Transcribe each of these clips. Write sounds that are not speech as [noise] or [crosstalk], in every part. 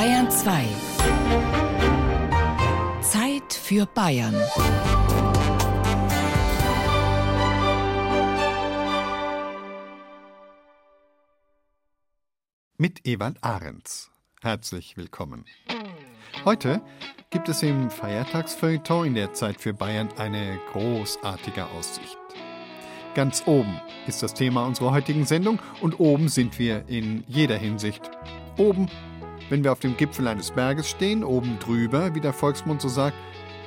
Bayern 2. Zeit für Bayern. Mit Ewald Ahrens. Herzlich willkommen. Heute gibt es im Feiertagsfeuilleton in der Zeit für Bayern eine großartige Aussicht. Ganz oben ist das Thema unserer heutigen Sendung und oben sind wir in jeder Hinsicht. Oben, wenn wir auf dem Gipfel eines Berges stehen, oben drüber, wie der Volksmund so sagt,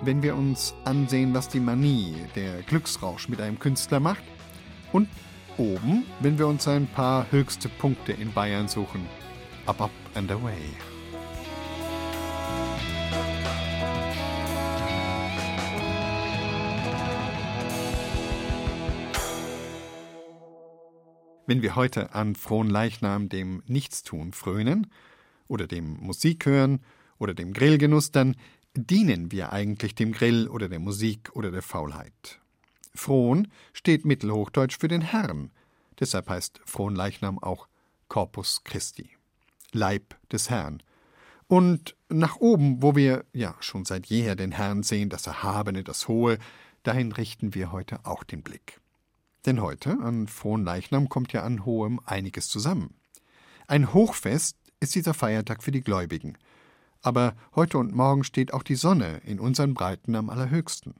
wenn wir uns ansehen, was die Manie, der Glücksrausch mit einem Künstler macht. Und oben, wenn wir uns ein paar höchste Punkte in Bayern suchen. Up, up and away. Wenn wir heute an frohen Leichnam dem Nichtstun frönen oder dem Musik hören oder dem Grillgenuss, dann dienen wir eigentlich dem Grill oder der Musik oder der Faulheit. Frohn steht mittelhochdeutsch für den Herrn, deshalb heißt Fronleichnam auch Corpus Christi, Leib des Herrn. Und nach oben, wo wir ja schon seit jeher den Herrn sehen, das Erhabene, das Hohe, dahin richten wir heute auch den Blick. Denn heute, an Fronleichnam, kommt ja an Hohem einiges zusammen. Ein Hochfest ist dieser Feiertag für die Gläubigen. Aber heute und morgen steht auch die Sonne in unseren Breiten am allerhöchsten.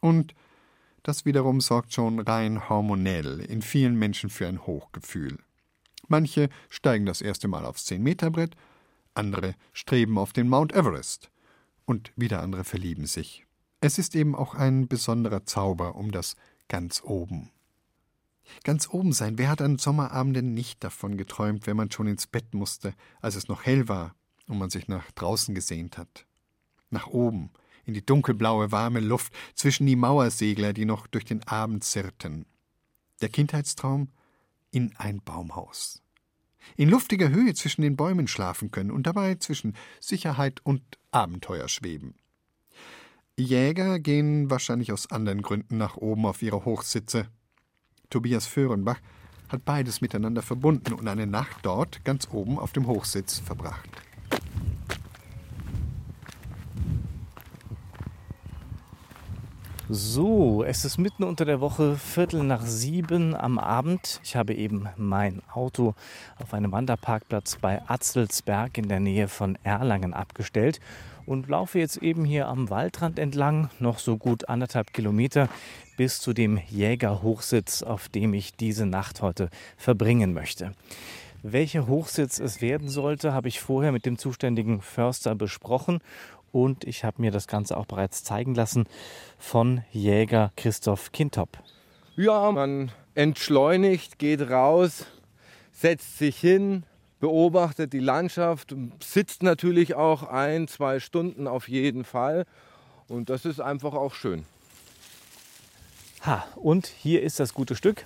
Und das wiederum sorgt schon rein hormonell in vielen Menschen für ein Hochgefühl. Manche steigen das erste Mal aufs Zehn-Meter-Brett, andere streben auf den Mount Everest und wieder andere verlieben sich. Es ist eben auch ein besonderer Zauber um das ganz oben. Ganz oben sein, wer hat an Sommerabenden nicht davon geträumt, wenn man schon ins Bett musste, als es noch hell war und man sich nach draußen gesehnt hat? Nach oben, in die dunkelblaue, warme Luft, zwischen die Mauersegler, die noch durch den Abend zirrten. Der Kindheitstraum in ein Baumhaus. In luftiger Höhe zwischen den Bäumen schlafen können und dabei zwischen Sicherheit und Abenteuer schweben. Jäger gehen wahrscheinlich aus anderen Gründen nach oben auf ihre Hochsitze, Tobias Föhrenbach hat beides miteinander verbunden und eine Nacht dort ganz oben auf dem Hochsitz verbracht. So, es ist mitten unter der Woche, Viertel nach sieben am Abend. Ich habe eben mein Auto auf einem Wanderparkplatz bei Atzelsberg in der Nähe von Erlangen abgestellt und laufe jetzt eben hier am Waldrand entlang, noch so gut anderthalb Kilometer bis zu dem Jägerhochsitz, auf dem ich diese Nacht heute verbringen möchte. Welcher Hochsitz es werden sollte, habe ich vorher mit dem zuständigen Förster besprochen und ich habe mir das Ganze auch bereits zeigen lassen von Jäger Christoph Kintop. Ja, man entschleunigt, geht raus, setzt sich hin, beobachtet die Landschaft, sitzt natürlich auch ein, zwei Stunden auf jeden Fall. Und das ist einfach auch schön. Ha, und hier ist das gute Stück.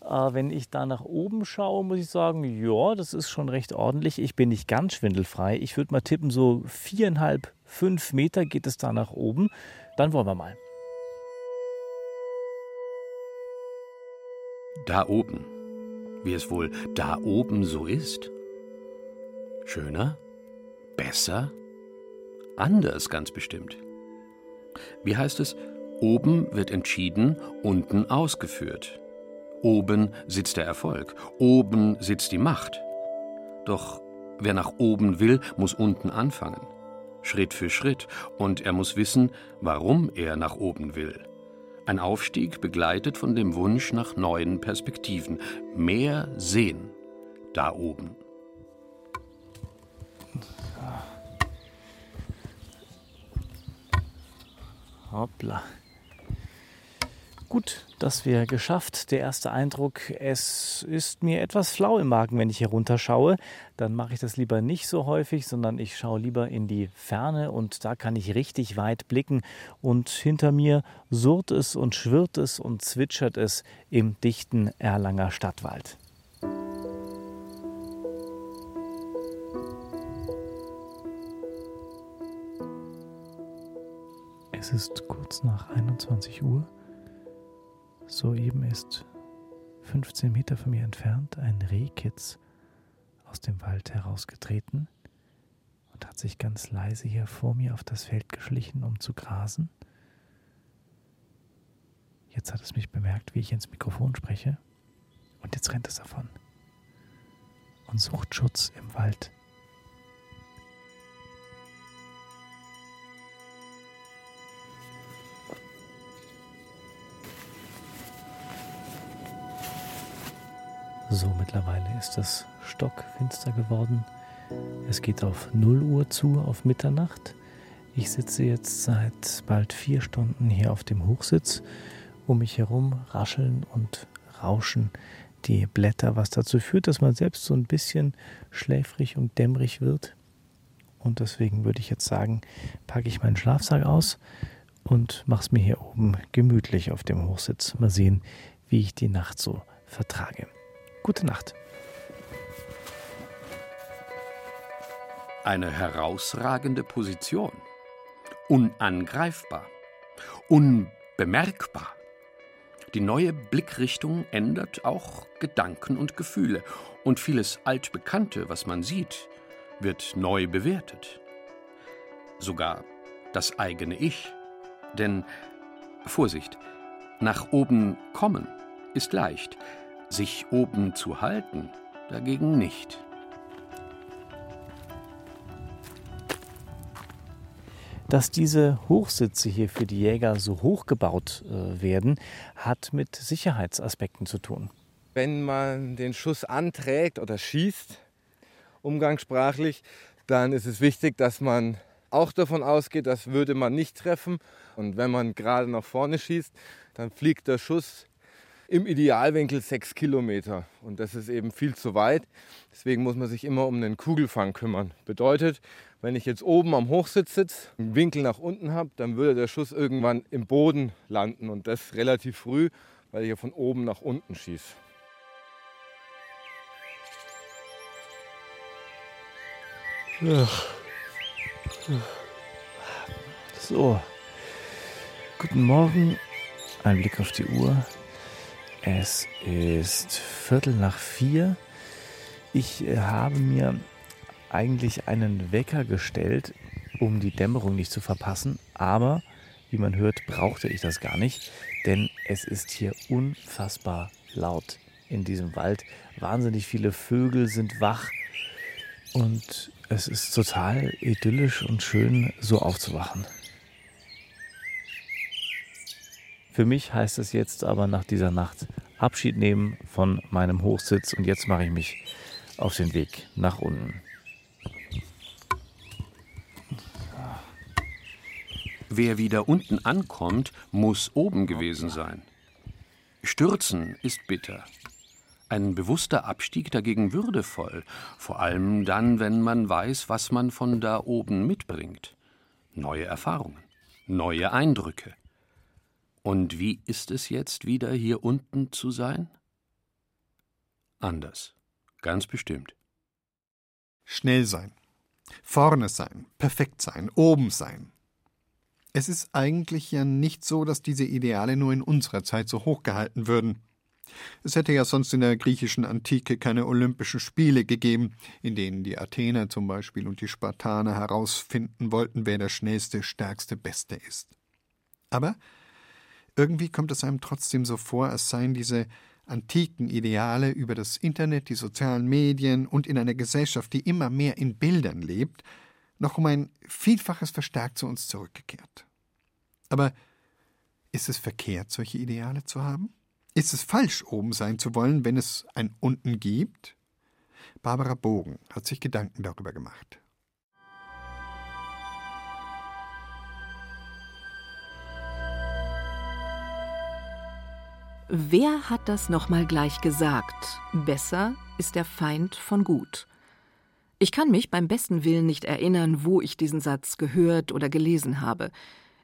Äh, wenn ich da nach oben schaue, muss ich sagen, ja, das ist schon recht ordentlich. Ich bin nicht ganz schwindelfrei. Ich würde mal tippen, so viereinhalb, fünf Meter geht es da nach oben. Dann wollen wir mal. Da oben, wie es wohl da oben so ist. Schöner? Besser? Anders ganz bestimmt. Wie heißt es? Oben wird entschieden, unten ausgeführt. Oben sitzt der Erfolg, oben sitzt die Macht. Doch wer nach oben will, muss unten anfangen. Schritt für Schritt, und er muss wissen, warum er nach oben will. Ein Aufstieg begleitet von dem Wunsch nach neuen Perspektiven, mehr sehen, da oben. Hoppla. Gut, das wäre geschafft. Der erste Eindruck, es ist mir etwas flau im Magen, wenn ich hier runterschaue. Dann mache ich das lieber nicht so häufig, sondern ich schaue lieber in die Ferne und da kann ich richtig weit blicken. Und hinter mir surrt es und schwirrt es und zwitschert es im dichten Erlanger Stadtwald. Es ist kurz nach 21 Uhr. Soeben ist 15 Meter von mir entfernt ein Rehkitz aus dem Wald herausgetreten. Und hat sich ganz leise hier vor mir auf das Feld geschlichen, um zu grasen. Jetzt hat es mich bemerkt, wie ich ins Mikrofon spreche. Und jetzt rennt es davon und sucht Schutz im Wald. So, mittlerweile ist es stockfinster geworden. Es geht auf 0 Uhr zu, auf Mitternacht. Ich sitze jetzt seit bald vier Stunden hier auf dem Hochsitz. Um mich herum rascheln und rauschen die Blätter, was dazu führt, dass man selbst so ein bisschen schläfrig und dämmerig wird. Und deswegen würde ich jetzt sagen, packe ich meinen Schlafsack aus und mache es mir hier oben gemütlich auf dem Hochsitz. Mal sehen, wie ich die Nacht so vertrage. Gute Nacht. Eine herausragende Position. Unangreifbar. Unbemerkbar. Die neue Blickrichtung ändert auch Gedanken und Gefühle. Und vieles Altbekannte, was man sieht, wird neu bewertet. Sogar das eigene Ich. Denn, Vorsicht, nach oben kommen ist leicht, sich oben zu halten dagegen nicht. Dass diese Hochsitze hier für die Jäger so hoch gebaut äh, werden, hat mit Sicherheitsaspekten zu tun. Wenn man den Schuss anträgt oder schießt, umgangssprachlich, dann ist es wichtig, dass man auch davon ausgeht, das würde man nicht treffen. Und wenn man gerade nach vorne schießt, dann fliegt der Schuss im Idealwinkel sechs Kilometer. Und das ist eben viel zu weit. Deswegen muss man sich immer um den Kugelfang kümmern. Bedeutet, wenn ich jetzt oben am Hochsitz sitze, einen Winkel nach unten habe, dann würde der Schuss irgendwann im Boden landen. Und das relativ früh, weil ich ja von oben nach unten schieße. So, guten Morgen. Ein Blick auf die Uhr. Es ist Viertel nach vier. Ich äh, habe mir eigentlich einen Wecker gestellt, um die Dämmerung nicht zu verpassen. Aber, wie man hört, brauchte ich das gar nicht, denn es ist hier unfassbar laut in diesem Wald. Wahnsinnig viele Vögel sind wach und es ist total idyllisch und schön, so aufzuwachen. Für mich heißt es jetzt aber nach dieser Nacht Abschied nehmen von meinem Hochsitz und jetzt mache ich mich auf den Weg nach unten. Wer wieder unten ankommt, muss oben gewesen sein. Stürzen ist bitter. Ein bewusster Abstieg dagegen würdevoll, vor allem dann, wenn man weiß, was man von da oben mitbringt. Neue Erfahrungen, neue Eindrücke. Und wie ist es jetzt wieder hier unten zu sein? Anders, ganz bestimmt. Schnell sein, vorne sein, perfekt sein, oben sein. Es ist eigentlich ja nicht so, dass diese Ideale nur in unserer Zeit so hochgehalten würden. Es hätte ja sonst in der griechischen Antike keine Olympischen Spiele gegeben, in denen die Athener zum Beispiel und die Spartaner herausfinden wollten, wer der schnellste, stärkste, beste ist. Aber irgendwie kommt es einem trotzdem so vor, als seien diese antiken Ideale über das Internet, die sozialen Medien und in einer Gesellschaft, die immer mehr in Bildern lebt, noch um ein Vielfaches verstärkt zu uns zurückgekehrt. Aber ist es verkehrt, solche Ideale zu haben? Ist es falsch, oben sein zu wollen, wenn es ein Unten gibt? Barbara Bogen hat sich Gedanken darüber gemacht. Wer hat das nochmal gleich gesagt? Besser ist der Feind von gut. Ich kann mich beim besten Willen nicht erinnern, wo ich diesen Satz gehört oder gelesen habe.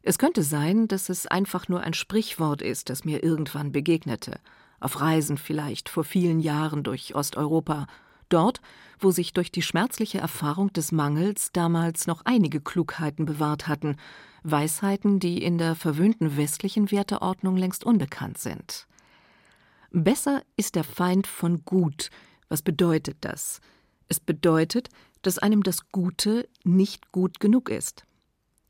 Es könnte sein, dass es einfach nur ein Sprichwort ist, das mir irgendwann begegnete. Auf Reisen vielleicht vor vielen Jahren durch Osteuropa. Dort, wo sich durch die schmerzliche Erfahrung des Mangels damals noch einige Klugheiten bewahrt hatten, Weisheiten, die in der verwöhnten westlichen Werteordnung längst unbekannt sind. Besser ist der Feind von gut. Was bedeutet das? Es bedeutet, dass einem das Gute nicht gut genug ist.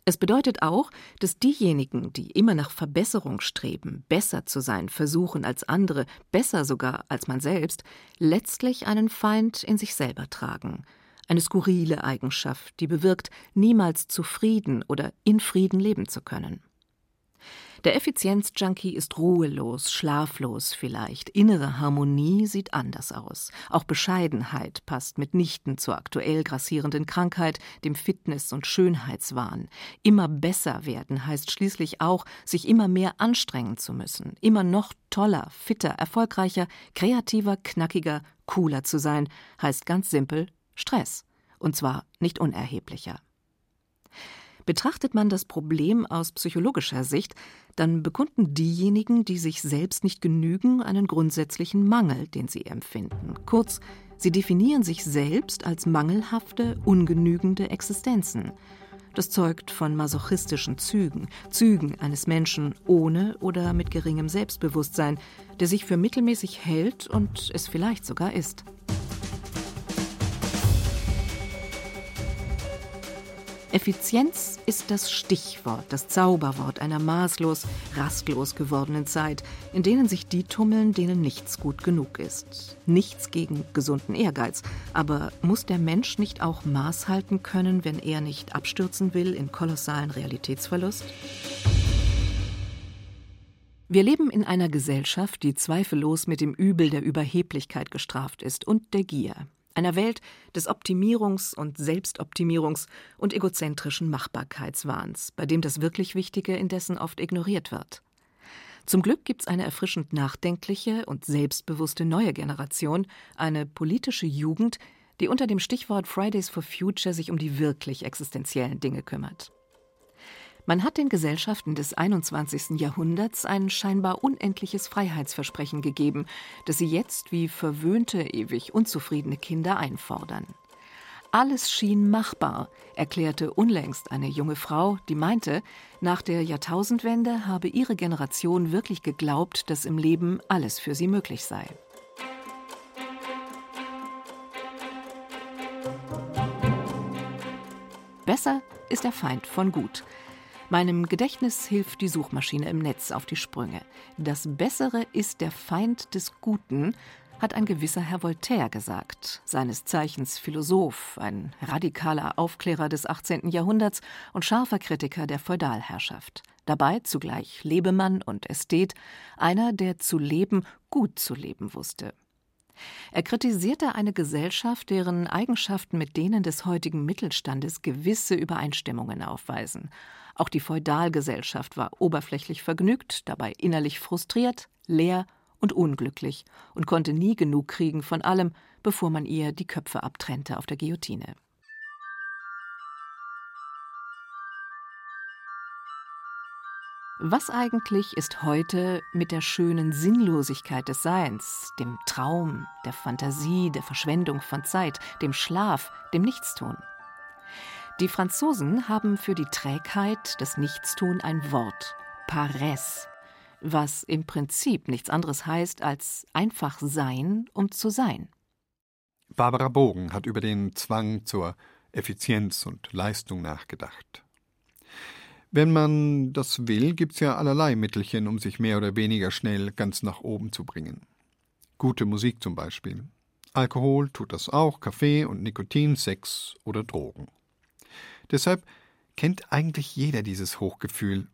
Es bedeutet auch, dass diejenigen, die immer nach Verbesserung streben, besser zu sein versuchen als andere, besser sogar als man selbst, letztlich einen Feind in sich selber tragen. Eine skurrile Eigenschaft, die bewirkt, niemals zufrieden oder in Frieden leben zu können. Der Effizienzjunkie ist ruhelos, schlaflos vielleicht. Innere Harmonie sieht anders aus. Auch Bescheidenheit passt mitnichten zur aktuell grassierenden Krankheit, dem Fitness- und Schönheitswahn. Immer besser werden heißt schließlich auch, sich immer mehr anstrengen zu müssen. Immer noch toller, fitter, erfolgreicher, kreativer, knackiger, cooler zu sein, heißt ganz simpel Stress. Und zwar nicht unerheblicher. Betrachtet man das Problem aus psychologischer Sicht, dann bekunden diejenigen, die sich selbst nicht genügen, einen grundsätzlichen Mangel, den sie empfinden. Kurz, sie definieren sich selbst als mangelhafte, ungenügende Existenzen. Das zeugt von masochistischen Zügen, Zügen eines Menschen ohne oder mit geringem Selbstbewusstsein, der sich für mittelmäßig hält und es vielleicht sogar ist. Effizienz ist das Stichwort, das Zauberwort einer maßlos, rastlos gewordenen Zeit, in denen sich die tummeln, denen nichts gut genug ist. Nichts gegen gesunden Ehrgeiz, aber muss der Mensch nicht auch Maß halten können, wenn er nicht abstürzen will in kolossalen Realitätsverlust? Wir leben in einer Gesellschaft, die zweifellos mit dem Übel der Überheblichkeit gestraft ist und der Gier einer Welt des Optimierungs- und Selbstoptimierungs- und egozentrischen Machbarkeitswahns, bei dem das wirklich Wichtige indessen oft ignoriert wird. Zum Glück gibt es eine erfrischend nachdenkliche und selbstbewusste neue Generation, eine politische Jugend, die unter dem Stichwort Fridays for Future sich um die wirklich existenziellen Dinge kümmert. Man hat den Gesellschaften des 21. Jahrhunderts ein scheinbar unendliches Freiheitsversprechen gegeben, das sie jetzt wie verwöhnte, ewig unzufriedene Kinder einfordern. Alles schien machbar, erklärte unlängst eine junge Frau, die meinte, nach der Jahrtausendwende habe ihre Generation wirklich geglaubt, dass im Leben alles für sie möglich sei. Besser ist der Feind von gut. Meinem Gedächtnis hilft die Suchmaschine im Netz auf die Sprünge. Das Bessere ist der Feind des Guten, hat ein gewisser Herr Voltaire gesagt, seines Zeichens Philosoph, ein radikaler Aufklärer des 18. Jahrhunderts und scharfer Kritiker der Feudalherrschaft. Dabei zugleich Lebemann und Ästhet, einer, der zu leben gut zu leben wusste. Er kritisierte eine Gesellschaft, deren Eigenschaften mit denen des heutigen Mittelstandes gewisse Übereinstimmungen aufweisen. Auch die Feudalgesellschaft war oberflächlich vergnügt, dabei innerlich frustriert, leer und unglücklich und konnte nie genug kriegen von allem, bevor man ihr die Köpfe abtrennte auf der Guillotine. Was eigentlich ist heute mit der schönen Sinnlosigkeit des Seins, dem Traum, der Fantasie, der Verschwendung von Zeit, dem Schlaf, dem Nichtstun? Die Franzosen haben für die Trägheit, das Nichtstun ein Wort, Paresse, was im Prinzip nichts anderes heißt als einfach sein, um zu sein. Barbara Bogen hat über den Zwang zur Effizienz und Leistung nachgedacht. Wenn man das will, gibt's ja allerlei Mittelchen, um sich mehr oder weniger schnell ganz nach oben zu bringen. Gute Musik zum Beispiel. Alkohol tut das auch, Kaffee und Nikotin, Sex oder Drogen. Deshalb kennt eigentlich jeder dieses Hochgefühl.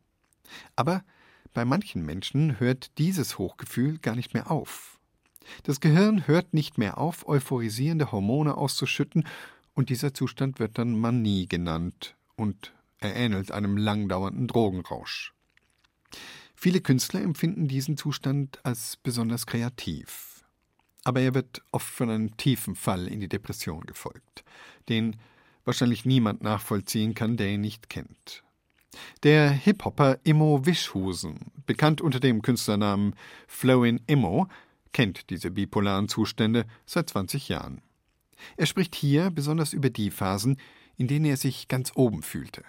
Aber bei manchen Menschen hört dieses Hochgefühl gar nicht mehr auf. Das Gehirn hört nicht mehr auf, euphorisierende Hormone auszuschütten, und dieser Zustand wird dann Manie genannt und er ähnelt einem langdauernden Drogenrausch. Viele Künstler empfinden diesen Zustand als besonders kreativ. Aber er wird oft von einem tiefen Fall in die Depression gefolgt, den wahrscheinlich niemand nachvollziehen kann, der ihn nicht kennt. Der Hip-Hopper Immo Wischhusen, bekannt unter dem Künstlernamen Flowin Immo, kennt diese bipolaren Zustände seit 20 Jahren. Er spricht hier besonders über die Phasen, in denen er sich ganz oben fühlte.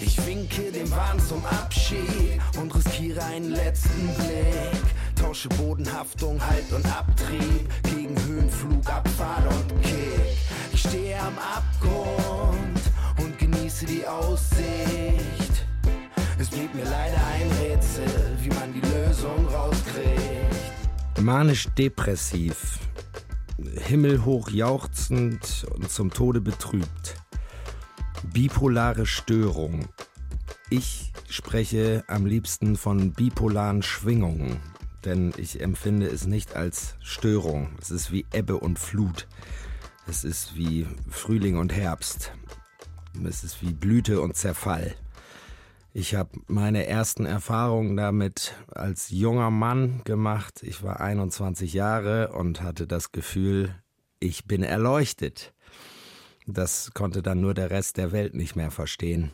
Ich winke dem Wahn zum Abschied und riskiere einen letzten Blick. Tausche Bodenhaftung, Halt und Abtrieb gegen Höhenflug, Abfahrt und Kick. Ich stehe am Abgrund und genieße die Aussicht. Es blieb mir leider ein Rätsel, wie man die Lösung rauskriegt. Manisch-depressiv, himmelhoch jauchzend und zum Tode betrübt. Bipolare Störung. Ich spreche am liebsten von bipolaren Schwingungen, denn ich empfinde es nicht als Störung. Es ist wie Ebbe und Flut. Es ist wie Frühling und Herbst. Es ist wie Blüte und Zerfall. Ich habe meine ersten Erfahrungen damit als junger Mann gemacht. Ich war 21 Jahre und hatte das Gefühl, ich bin erleuchtet. Das konnte dann nur der Rest der Welt nicht mehr verstehen.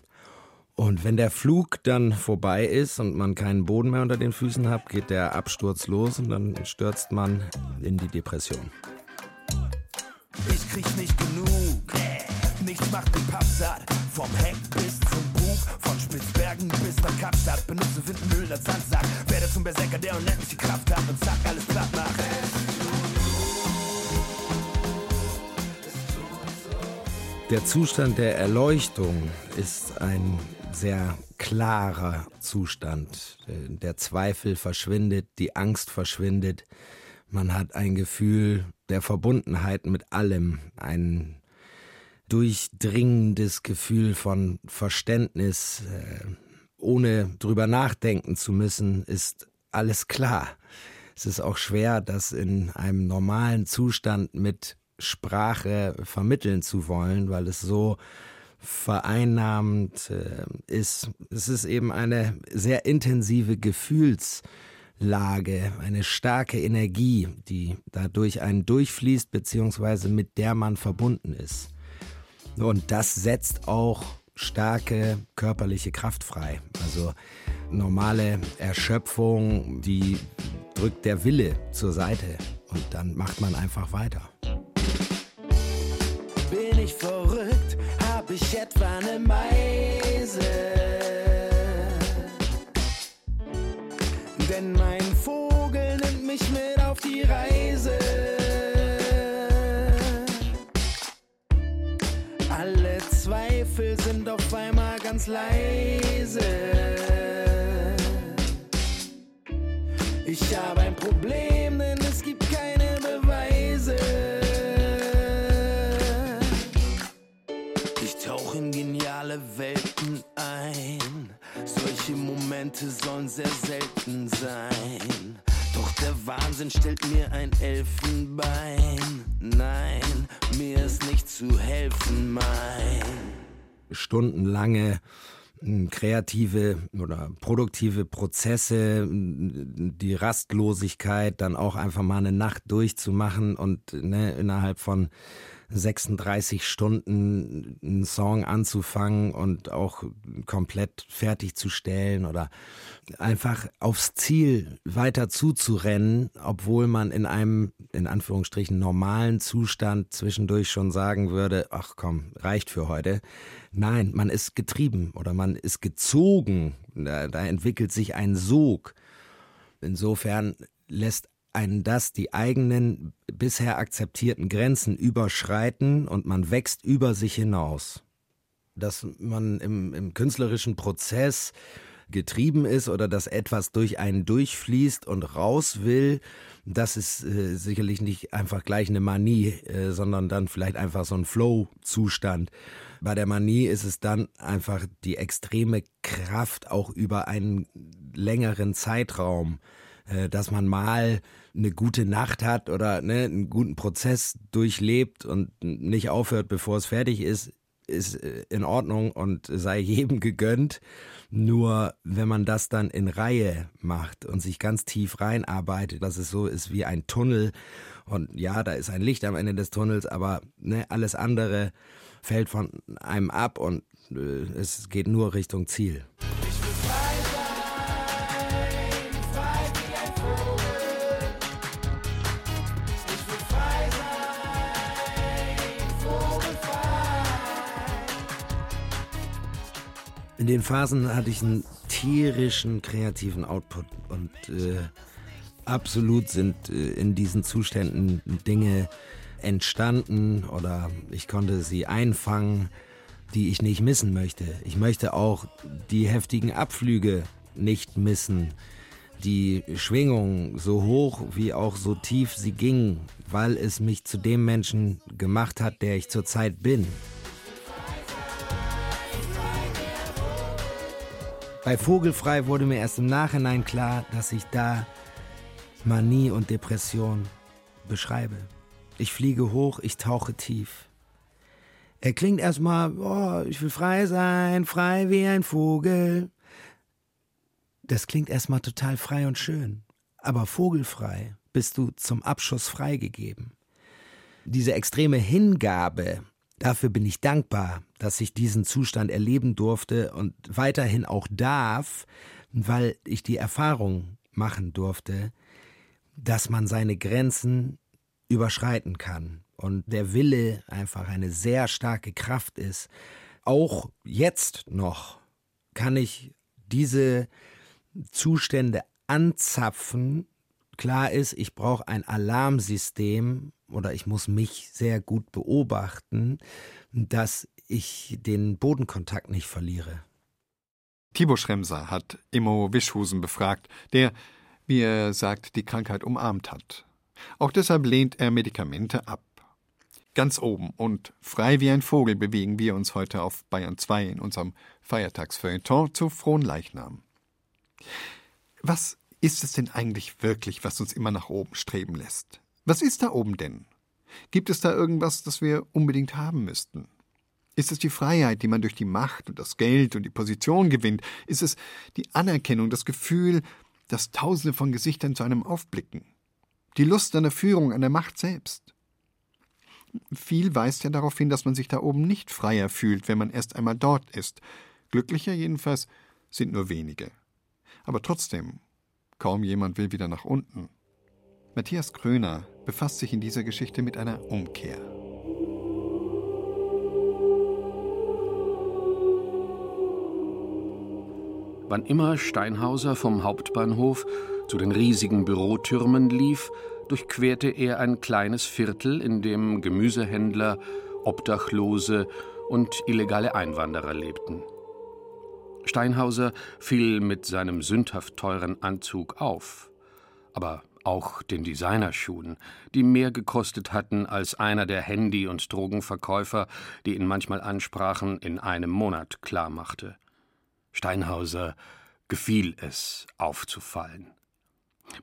Und wenn der Flug dann vorbei ist und man keinen Boden mehr unter den Füßen hat, geht der Absturz los und dann stürzt man in die Depression. Ich krieg nicht genug, nichts macht den Papp satt. Vom Heck bis zum Bug, von Spitzbergen bis nach Kapstadt. Benutze Windmühlen als Sandsack, werde zum Berserker, der unendlich die Kraft hat und zack, alles platt macht. Der Zustand der Erleuchtung ist ein sehr klarer Zustand. Der Zweifel verschwindet, die Angst verschwindet. Man hat ein Gefühl der Verbundenheit mit allem, ein durchdringendes Gefühl von Verständnis. Äh, ohne drüber nachdenken zu müssen, ist alles klar. Es ist auch schwer, das in einem normalen Zustand mit Sprache vermitteln zu wollen, weil es so vereinnahmend äh, ist. Es ist eben eine sehr intensive Gefühlslage, eine starke Energie, die dadurch einen durchfließt, beziehungsweise mit der man verbunden ist. Und das setzt auch starke körperliche Kraft frei. Also normale Erschöpfung, die drückt der Wille zur Seite und dann macht man einfach weiter. Bin ich verrückt? Ich etwa eine Meise? Denn mein Vogel nimmt mich mit auf die Reise. Alle Zweifel sind auf einmal ganz leise. Ich habe ein Problem, denn Momente sollen sehr selten sein. Doch der Wahnsinn stellt mir ein Elfenbein. Nein, mir ist nicht zu helfen, mein. stundenlange mh, kreative oder produktive Prozesse, mh, die Rastlosigkeit, dann auch einfach mal eine Nacht durchzumachen und ne, innerhalb von 36 Stunden einen Song anzufangen und auch komplett fertigzustellen oder einfach aufs Ziel weiter zuzurennen, obwohl man in einem, in Anführungsstrichen, normalen Zustand zwischendurch schon sagen würde, ach komm, reicht für heute. Nein, man ist getrieben oder man ist gezogen. Da, da entwickelt sich ein Sog. Insofern lässt einen das die eigenen bisher akzeptierten Grenzen überschreiten und man wächst über sich hinaus. Dass man im, im künstlerischen Prozess getrieben ist oder dass etwas durch einen durchfließt und raus will, das ist äh, sicherlich nicht einfach gleich eine Manie, äh, sondern dann vielleicht einfach so ein Flow-Zustand. Bei der Manie ist es dann einfach die extreme Kraft auch über einen längeren Zeitraum, dass man mal eine gute Nacht hat oder ne, einen guten Prozess durchlebt und nicht aufhört, bevor es fertig ist, ist äh, in Ordnung und sei [laughs] jedem gegönnt. Nur wenn man das dann in Reihe macht und sich ganz tief reinarbeitet, dass es so ist wie ein Tunnel und ja, da ist ein Licht am Ende des Tunnels, aber ne, alles andere fällt von einem ab und äh, es geht nur Richtung Ziel. In den Phasen hatte ich einen tierischen kreativen Output und äh, absolut sind äh, in diesen Zuständen Dinge entstanden oder ich konnte sie einfangen, die ich nicht missen möchte. Ich möchte auch die heftigen Abflüge nicht missen. Die Schwingung so hoch wie auch so tief sie ging, weil es mich zu dem Menschen gemacht hat, der ich zurzeit bin. Bei Vogelfrei wurde mir erst im Nachhinein klar, dass ich da Manie und Depression beschreibe. Ich fliege hoch, ich tauche tief. Er klingt erstmal, oh, ich will frei sein, frei wie ein Vogel. Das klingt erstmal total frei und schön. Aber vogelfrei bist du zum Abschuss freigegeben. Diese extreme Hingabe, dafür bin ich dankbar, dass ich diesen Zustand erleben durfte und weiterhin auch darf, weil ich die Erfahrung machen durfte, dass man seine Grenzen überschreiten kann und der Wille einfach eine sehr starke Kraft ist. Auch jetzt noch kann ich diese Zustände anzapfen. Klar ist, ich brauche ein Alarmsystem oder ich muss mich sehr gut beobachten, dass ich den Bodenkontakt nicht verliere. Thibaut Schremser hat Immo Wischhusen befragt, der, wie er sagt, die Krankheit umarmt hat. Auch deshalb lehnt er Medikamente ab. Ganz oben und frei wie ein Vogel bewegen wir uns heute auf Bayern 2 in unserem Feiertagsfeuilleton zu frohen Leichnam. Was ist es denn eigentlich wirklich, was uns immer nach oben streben lässt? Was ist da oben denn? Gibt es da irgendwas, das wir unbedingt haben müssten? Ist es die Freiheit, die man durch die Macht und das Geld und die Position gewinnt? Ist es die Anerkennung, das Gefühl, dass Tausende von Gesichtern zu einem aufblicken? Die Lust an der Führung, an der Macht selbst? Viel weist ja darauf hin, dass man sich da oben nicht freier fühlt, wenn man erst einmal dort ist. Glücklicher jedenfalls sind nur wenige. Aber trotzdem, kaum jemand will wieder nach unten. Matthias Kröner befasst sich in dieser Geschichte mit einer Umkehr. Wann immer Steinhauser vom Hauptbahnhof zu den riesigen Bürotürmen lief, durchquerte er ein kleines Viertel, in dem Gemüsehändler, Obdachlose und illegale Einwanderer lebten. Steinhauser fiel mit seinem sündhaft teuren Anzug auf, aber auch den Designerschuhen, die mehr gekostet hatten als einer der Handy- und Drogenverkäufer, die ihn manchmal ansprachen, in einem Monat klarmachte. Steinhauser gefiel es, aufzufallen.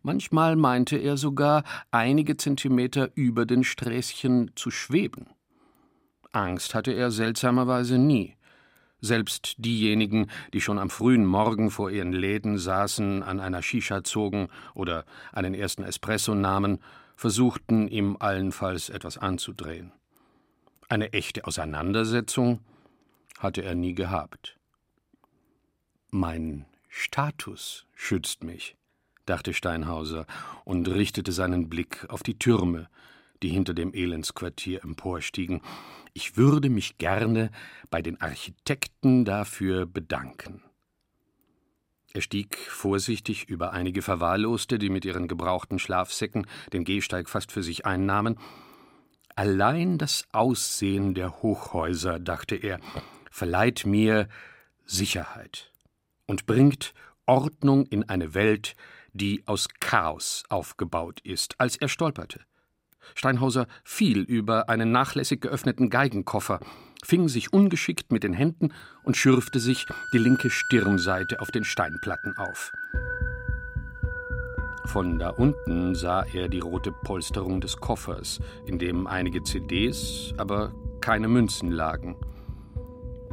Manchmal meinte er sogar, einige Zentimeter über den Sträßchen zu schweben. Angst hatte er seltsamerweise nie. Selbst diejenigen, die schon am frühen Morgen vor ihren Läden saßen, an einer Shisha zogen oder einen ersten Espresso nahmen, versuchten ihm allenfalls etwas anzudrehen. Eine echte Auseinandersetzung hatte er nie gehabt. Mein Status schützt mich, dachte Steinhauser und richtete seinen Blick auf die Türme, die hinter dem Elendsquartier emporstiegen. Ich würde mich gerne bei den Architekten dafür bedanken. Er stieg vorsichtig über einige Verwahrloste, die mit ihren gebrauchten Schlafsäcken den Gehsteig fast für sich einnahmen. Allein das Aussehen der Hochhäuser, dachte er, verleiht mir Sicherheit und bringt Ordnung in eine Welt, die aus Chaos aufgebaut ist, als er stolperte. Steinhauser fiel über einen nachlässig geöffneten Geigenkoffer, fing sich ungeschickt mit den Händen und schürfte sich die linke Stirnseite auf den Steinplatten auf. Von da unten sah er die rote Polsterung des Koffers, in dem einige CDs, aber keine Münzen lagen.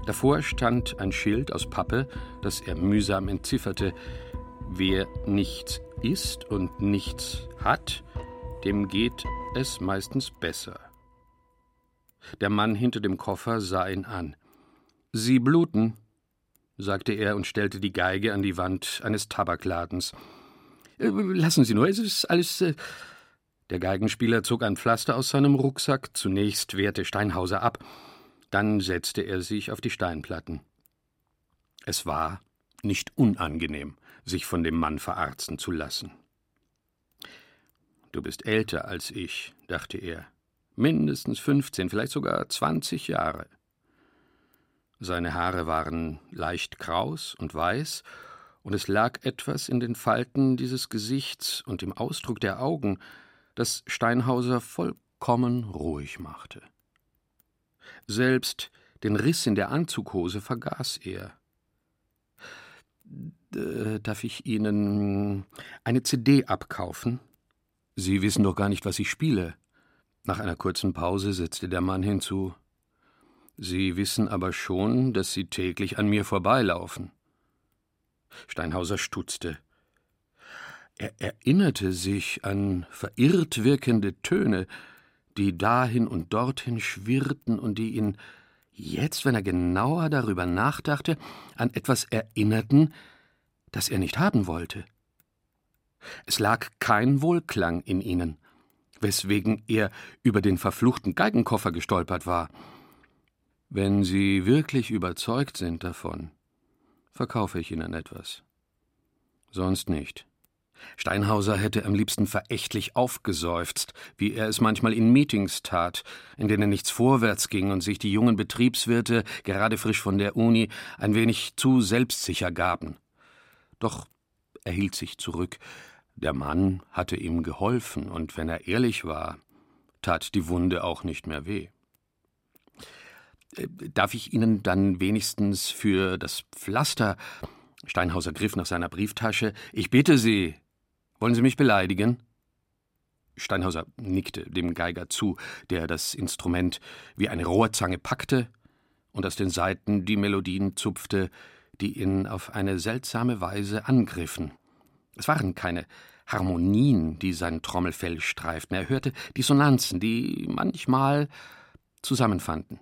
Davor stand ein Schild aus Pappe, das er mühsam entzifferte, Wer nichts ist und nichts hat, dem geht es meistens besser. Der Mann hinter dem Koffer sah ihn an. Sie bluten, sagte er und stellte die Geige an die Wand eines Tabakladens. Äh, lassen Sie nur, es ist alles. Äh der Geigenspieler zog ein Pflaster aus seinem Rucksack. Zunächst wehrte Steinhauser ab, dann setzte er sich auf die Steinplatten. Es war nicht unangenehm sich von dem Mann verarzten zu lassen. Du bist älter als ich, dachte er. Mindestens 15, vielleicht sogar 20 Jahre. Seine Haare waren leicht kraus und weiß, und es lag etwas in den Falten dieses Gesichts und im Ausdruck der Augen, das Steinhauser vollkommen ruhig machte. Selbst den Riss in der Anzughose vergaß er. Darf ich Ihnen eine CD abkaufen? Sie wissen doch gar nicht, was ich spiele. Nach einer kurzen Pause setzte der Mann hinzu Sie wissen aber schon, dass Sie täglich an mir vorbeilaufen. Steinhauser stutzte. Er erinnerte sich an verirrt wirkende Töne, die dahin und dorthin schwirrten und die ihn jetzt, wenn er genauer darüber nachdachte, an etwas erinnerten, das er nicht haben wollte. Es lag kein Wohlklang in ihnen, weswegen er über den verfluchten Geigenkoffer gestolpert war. Wenn Sie wirklich überzeugt sind davon, verkaufe ich Ihnen etwas. Sonst nicht. Steinhauser hätte am liebsten verächtlich aufgeseufzt, wie er es manchmal in Meetings tat, in denen nichts vorwärts ging und sich die jungen Betriebswirte, gerade frisch von der Uni, ein wenig zu selbstsicher gaben. Doch er hielt sich zurück. Der Mann hatte ihm geholfen, und wenn er ehrlich war, tat die Wunde auch nicht mehr weh. Äh, darf ich Ihnen dann wenigstens für das Pflaster. Steinhauser griff nach seiner Brieftasche. Ich bitte Sie. Wollen Sie mich beleidigen? Steinhauser nickte dem Geiger zu, der das Instrument wie eine Rohrzange packte und aus den Saiten die Melodien zupfte, die ihn auf eine seltsame Weise angriffen. Es waren keine Harmonien, die sein Trommelfell streiften. Er hörte Dissonanzen, die manchmal zusammenfanden.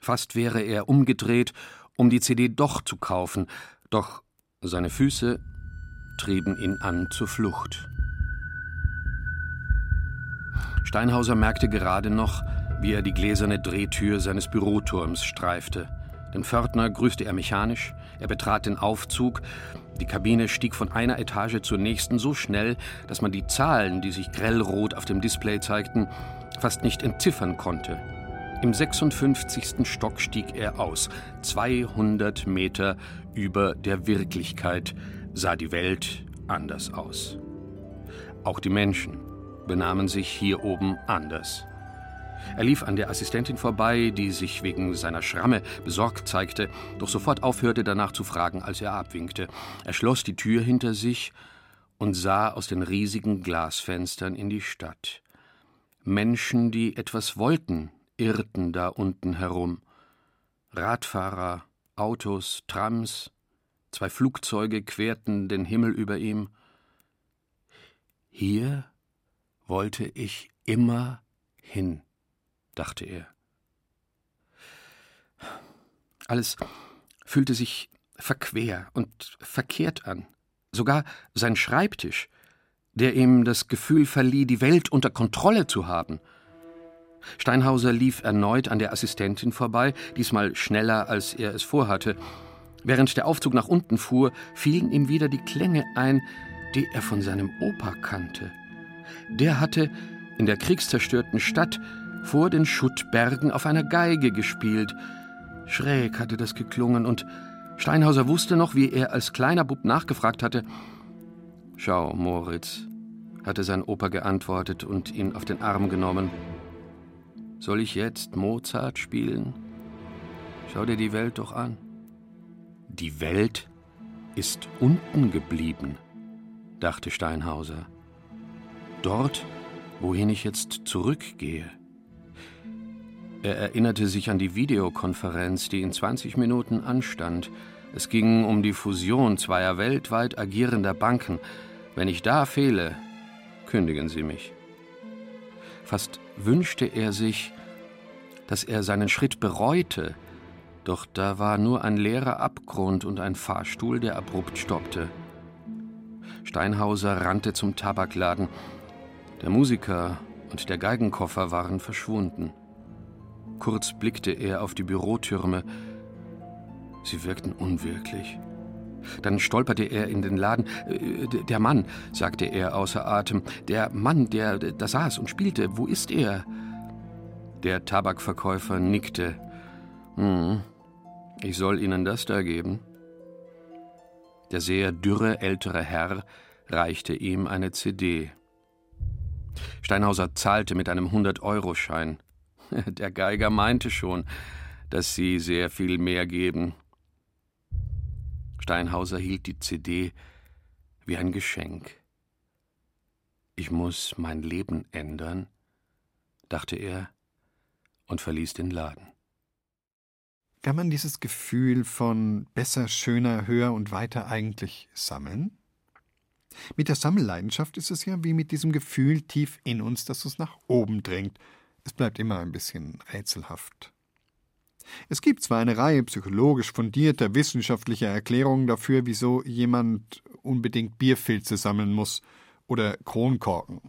Fast wäre er umgedreht, um die CD doch zu kaufen, doch seine Füße trieben ihn an zur Flucht. Steinhauser merkte gerade noch, wie er die gläserne Drehtür seines Büroturms streifte. Den Pförtner grüßte er mechanisch, er betrat den Aufzug, die Kabine stieg von einer Etage zur nächsten so schnell, dass man die Zahlen, die sich grellrot auf dem Display zeigten, fast nicht entziffern konnte. Im 56. Stock stieg er aus. 200 Meter über der Wirklichkeit sah die Welt anders aus. Auch die Menschen benahmen sich hier oben anders. Er lief an der Assistentin vorbei, die sich wegen seiner Schramme besorgt zeigte, doch sofort aufhörte danach zu fragen, als er abwinkte. Er schloss die Tür hinter sich und sah aus den riesigen Glasfenstern in die Stadt. Menschen, die etwas wollten, irrten da unten herum. Radfahrer, Autos, Trams, zwei Flugzeuge querten den Himmel über ihm. Hier wollte ich immer hin, dachte er. Alles fühlte sich verquer und verkehrt an. Sogar sein Schreibtisch, der ihm das Gefühl verlieh, die Welt unter Kontrolle zu haben – Steinhauser lief erneut an der Assistentin vorbei, diesmal schneller, als er es vorhatte. Während der Aufzug nach unten fuhr, fielen ihm wieder die Klänge ein, die er von seinem Opa kannte. Der hatte in der kriegszerstörten Stadt vor den Schuttbergen auf einer Geige gespielt. Schräg hatte das geklungen, und Steinhauser wusste noch, wie er als kleiner Bub nachgefragt hatte. Schau, Moritz, hatte sein Opa geantwortet und ihn auf den Arm genommen. Soll ich jetzt Mozart spielen? Schau dir die Welt doch an. Die Welt ist unten geblieben, dachte Steinhauser. Dort, wohin ich jetzt zurückgehe. Er erinnerte sich an die Videokonferenz, die in 20 Minuten anstand. Es ging um die Fusion zweier weltweit agierender Banken. Wenn ich da fehle, kündigen Sie mich. Fast wünschte er sich, dass er seinen Schritt bereute, doch da war nur ein leerer Abgrund und ein Fahrstuhl, der abrupt stoppte. Steinhauser rannte zum Tabakladen. Der Musiker und der Geigenkoffer waren verschwunden. Kurz blickte er auf die Bürotürme. Sie wirkten unwirklich. Dann stolperte er in den Laden. Äh, der Mann, sagte er außer Atem. Der Mann, der da saß und spielte, wo ist er? Der Tabakverkäufer nickte. Hm, ich soll Ihnen das da geben? Der sehr dürre ältere Herr reichte ihm eine CD. Steinhauser zahlte mit einem 100-Euro-Schein. [laughs] Der Geiger meinte schon, dass sie sehr viel mehr geben. Steinhauser hielt die CD wie ein Geschenk. Ich muss mein Leben ändern, dachte er und verließ den Laden. Kann man dieses Gefühl von besser, schöner, höher und weiter eigentlich sammeln? Mit der Sammelleidenschaft ist es ja wie mit diesem Gefühl tief in uns, das uns nach oben drängt. Es bleibt immer ein bisschen rätselhaft. Es gibt zwar eine Reihe psychologisch fundierter wissenschaftlicher Erklärungen dafür, wieso jemand unbedingt Bierfilze sammeln muss oder Kronkorken.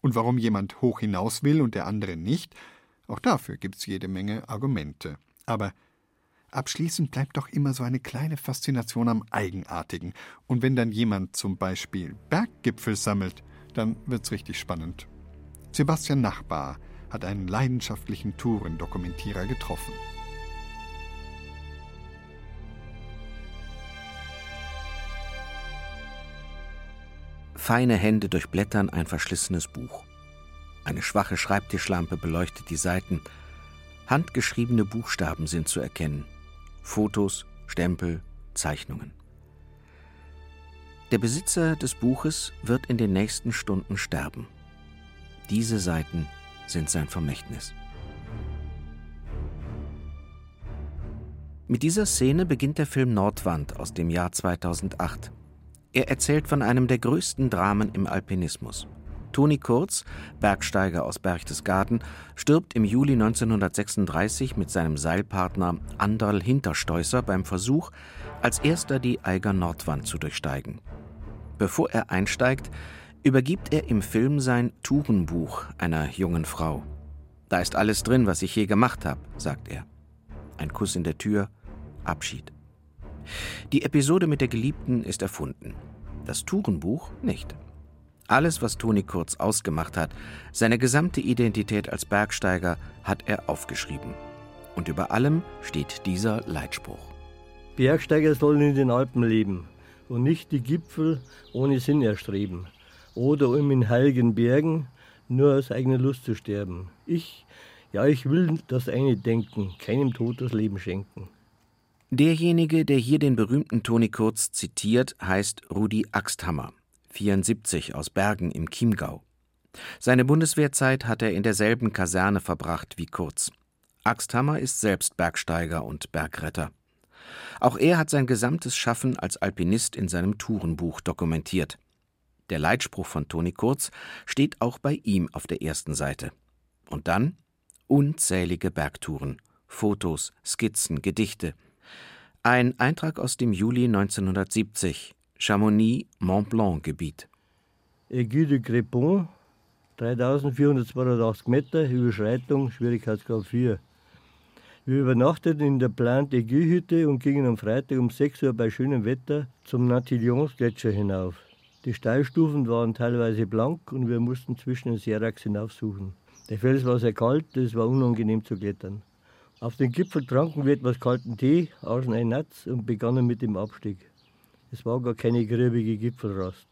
Und warum jemand hoch hinaus will und der andere nicht, auch dafür gibt es jede Menge Argumente. Aber abschließend bleibt doch immer so eine kleine Faszination am Eigenartigen. Und wenn dann jemand zum Beispiel Berggipfel sammelt, dann wird's richtig spannend. Sebastian Nachbar hat einen leidenschaftlichen Tourendokumentierer getroffen. Feine Hände durchblättern ein verschlissenes Buch. Eine schwache Schreibtischlampe beleuchtet die Seiten. Handgeschriebene Buchstaben sind zu erkennen. Fotos, Stempel, Zeichnungen. Der Besitzer des Buches wird in den nächsten Stunden sterben. Diese Seiten sind sein Vermächtnis. Mit dieser Szene beginnt der Film Nordwand aus dem Jahr 2008. Er erzählt von einem der größten Dramen im Alpinismus. Toni Kurz, Bergsteiger aus Berchtesgaden, stirbt im Juli 1936 mit seinem Seilpartner Anderl Hinterstoisser beim Versuch, als erster die Eiger Nordwand zu durchsteigen. Bevor er einsteigt, übergibt er im Film sein Tourenbuch einer jungen Frau. Da ist alles drin, was ich je gemacht habe, sagt er. Ein Kuss in der Tür, Abschied. Die Episode mit der Geliebten ist erfunden. Das Tourenbuch nicht. Alles, was Toni Kurz ausgemacht hat, seine gesamte Identität als Bergsteiger, hat er aufgeschrieben. Und über allem steht dieser Leitspruch. Bergsteiger sollen in den Alpen leben und nicht die Gipfel ohne Sinn erstreben oder um in heiligen Bergen nur aus eigener Lust zu sterben. Ich, ja, ich will das eine denken, keinem Tod das Leben schenken. Derjenige, der hier den berühmten Toni Kurz zitiert, heißt Rudi Axthammer, 74 aus Bergen im Chiemgau. Seine Bundeswehrzeit hat er in derselben Kaserne verbracht wie Kurz. Axthammer ist selbst Bergsteiger und Bergretter. Auch er hat sein gesamtes Schaffen als Alpinist in seinem Tourenbuch dokumentiert. Der Leitspruch von Toni Kurz steht auch bei ihm auf der ersten Seite. Und dann unzählige Bergtouren, Fotos, Skizzen, Gedichte. Ein Eintrag aus dem Juli 1970, Chamonix-Mont Blanc-Gebiet. Aiguille de Crépon, 3482 Meter, Überschreitung, Schwierigkeitsgrad 4. Wir übernachteten in der Plant Aiguille-Hütte und gingen am Freitag um 6 Uhr bei schönem Wetter zum Natillons-Gletscher hinauf. Die Steilstufen waren teilweise blank und wir mussten zwischen den Seracs hinaufsuchen. Der Fels war sehr kalt, es war unangenehm zu klettern. Auf den Gipfel tranken wir etwas kalten Tee, aßen ein Natz und begannen mit dem Abstieg. Es war gar keine grübige Gipfelrast.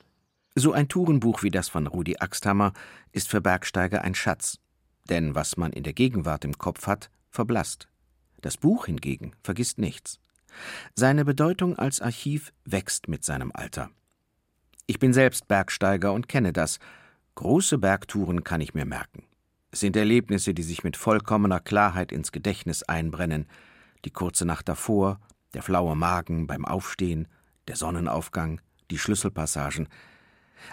So ein Tourenbuch wie das von Rudi Axthammer ist für Bergsteiger ein Schatz. Denn was man in der Gegenwart im Kopf hat, verblasst. Das Buch hingegen vergisst nichts. Seine Bedeutung als Archiv wächst mit seinem Alter. Ich bin selbst Bergsteiger und kenne das. Große Bergtouren kann ich mir merken. Es sind Erlebnisse, die sich mit vollkommener Klarheit ins Gedächtnis einbrennen. Die kurze Nacht davor, der flaue Magen beim Aufstehen, der Sonnenaufgang, die Schlüsselpassagen.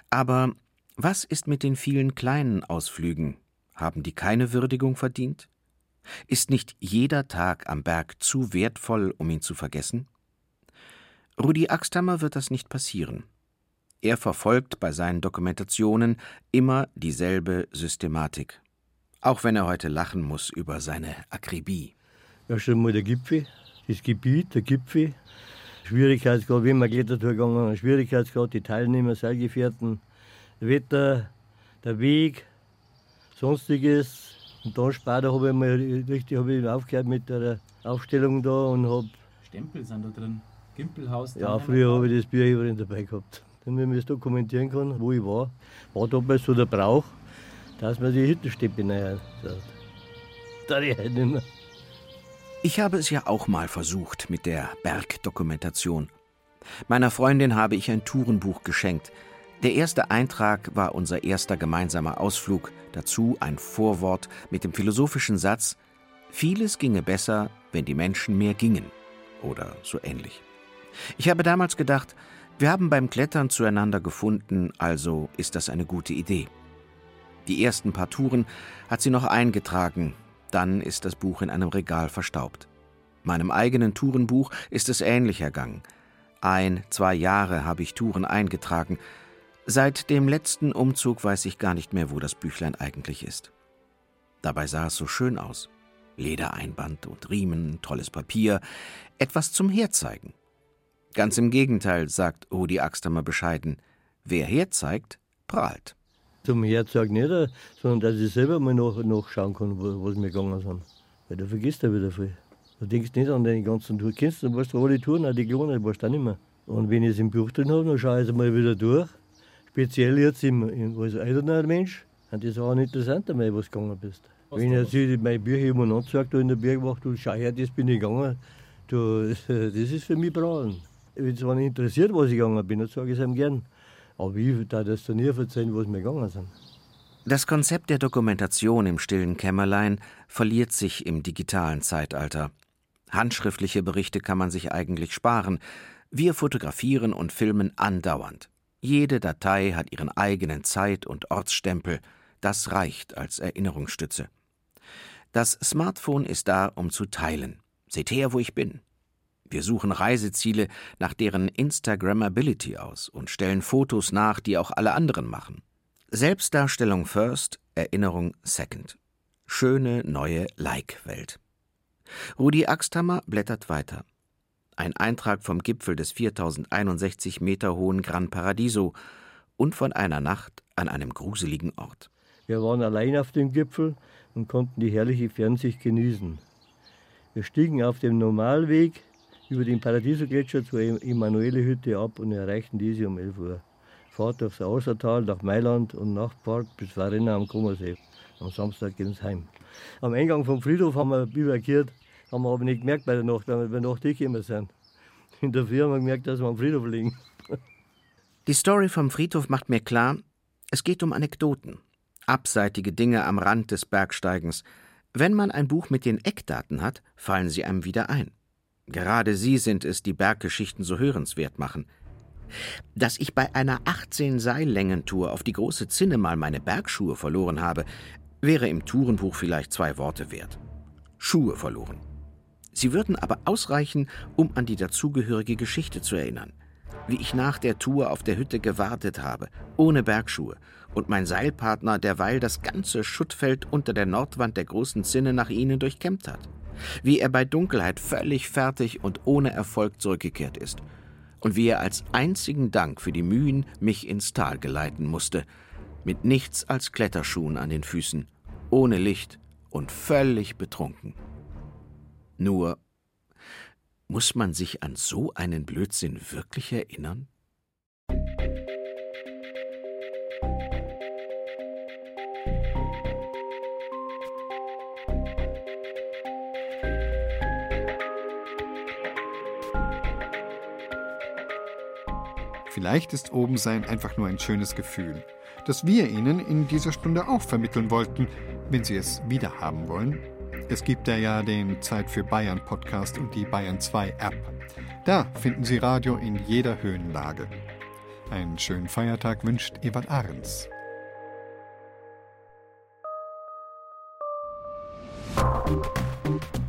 Aber was ist mit den vielen kleinen Ausflügen? Haben die keine Würdigung verdient? Ist nicht jeder Tag am Berg zu wertvoll, um ihn zu vergessen? Rudi Axthammer wird das nicht passieren. Er verfolgt bei seinen Dokumentationen immer dieselbe Systematik. Auch wenn er heute lachen muss über seine Akribie. Ja, schon mal der Gipfel, das Gebiet, der Gipfel. Schwierigkeitsgrad, wenn man Klettertour gegangen Schwierigkeitsgrad, die Teilnehmer, Seilgefährten, Wetter, der Weg, sonstiges. Und dann später habe ich mal richtig hab ich aufgehört mit der Aufstellung da und habe. Stempel sind da drin. Gimpelhaus. Ja, früher habe ich das Bier überall dabei gehabt. Damit man es dokumentieren kann, wo ich war. War damals so der Brauch, dass man die Hüttensteppe näher. Da ich halt nicht mehr. Ich habe es ja auch mal versucht mit der Bergdokumentation. Meiner Freundin habe ich ein Tourenbuch geschenkt. Der erste Eintrag war unser erster gemeinsamer Ausflug, dazu ein Vorwort mit dem philosophischen Satz Vieles ginge besser, wenn die Menschen mehr gingen oder so ähnlich. Ich habe damals gedacht, wir haben beim Klettern zueinander gefunden, also ist das eine gute Idee. Die ersten paar Touren hat sie noch eingetragen, dann ist das Buch in einem Regal verstaubt. Meinem eigenen Tourenbuch ist es ähnlich ergangen. Ein, zwei Jahre habe ich Touren eingetragen. Seit dem letzten Umzug weiß ich gar nicht mehr, wo das Büchlein eigentlich ist. Dabei sah es so schön aus. Ledereinband und Riemen, tolles Papier, etwas zum Herzeigen. Ganz im Gegenteil, sagt Rudi Axtamer bescheiden. Wer herzeigt, prahlt. Zum Herzeigen nicht, sondern dass ich selber mal nach, nachschauen kann, wo, was wir gegangen sind. Weil da vergisst er wieder viel. Du denkst nicht an deine ganzen Touren. Kennst du, weißt du, alle Touren, auch die kleinen, weißt du auch nicht mehr. Und wenn ich es im Buch drin habe, dann schaue ich es mal wieder durch. Speziell jetzt im, im, als älterer Mensch, und das ist auch interessanter, mal, was du gegangen bist. Was wenn ich jetzt meine Bücher immer anzeige, da in der Bergwacht, du schau her, das bin ich gegangen, du, [laughs] das ist für mich Brauchen. Es mich interessiert, was ich gegangen bin, dann sage ich ihm gern. Aber ich darf das dann nie erzählen, was wir gegangen sind. Das Konzept der Dokumentation im stillen Kämmerlein verliert sich im digitalen Zeitalter. Handschriftliche Berichte kann man sich eigentlich sparen. Wir fotografieren und filmen andauernd. Jede Datei hat ihren eigenen Zeit- und Ortsstempel. Das reicht als Erinnerungsstütze. Das Smartphone ist da, um zu teilen. Seht her, wo ich bin. Wir suchen Reiseziele nach deren Instagrammability aus und stellen Fotos nach, die auch alle anderen machen. Selbstdarstellung first, Erinnerung second. Schöne neue Like-Welt. Rudi Axthammer blättert weiter. Ein Eintrag vom Gipfel des 4061 Meter hohen Gran Paradiso und von einer Nacht an einem gruseligen Ort. Wir waren allein auf dem Gipfel und konnten die herrliche Fernsicht genießen. Wir stiegen auf dem Normalweg über den Paradiso-Gletscher zur Emanuele-Hütte ab und erreichten diese um 11 Uhr. Fahrt durchs Außertal nach Mailand und Nachtfahrt bis Varenna am Kummersee. Am Samstag gehen wir heim. Am Eingang vom Friedhof haben wir bivouakiert, haben wir aber nicht gemerkt bei der Nacht, weil wir der Nacht gekommen sind. In der Früh haben wir gemerkt, dass wir am Friedhof liegen. Die Story vom Friedhof macht mir klar, es geht um Anekdoten, abseitige Dinge am Rand des Bergsteigens. Wenn man ein Buch mit den Eckdaten hat, fallen sie einem wieder ein. Gerade sie sind es, die Berggeschichten so hörenswert machen. Dass ich bei einer 18 Seillängentour auf die große Zinne mal meine Bergschuhe verloren habe, wäre im Tourenbuch vielleicht zwei Worte wert. Schuhe verloren. Sie würden aber ausreichen, um an die dazugehörige Geschichte zu erinnern. Wie ich nach der Tour auf der Hütte gewartet habe, ohne Bergschuhe, und mein Seilpartner derweil das ganze Schuttfeld unter der Nordwand der großen Zinne nach ihnen durchkämmt hat wie er bei Dunkelheit völlig fertig und ohne Erfolg zurückgekehrt ist, und wie er als einzigen Dank für die Mühen mich ins Tal geleiten musste, mit nichts als Kletterschuhen an den Füßen, ohne Licht und völlig betrunken. Nur muss man sich an so einen Blödsinn wirklich erinnern? Vielleicht ist Obensein einfach nur ein schönes Gefühl, das wir Ihnen in dieser Stunde auch vermitteln wollten, wenn Sie es wieder haben wollen. Es gibt da ja den Zeit für Bayern Podcast und die Bayern 2 App. Da finden Sie Radio in jeder Höhenlage. Einen schönen Feiertag wünscht Ewald Ahrens. Musik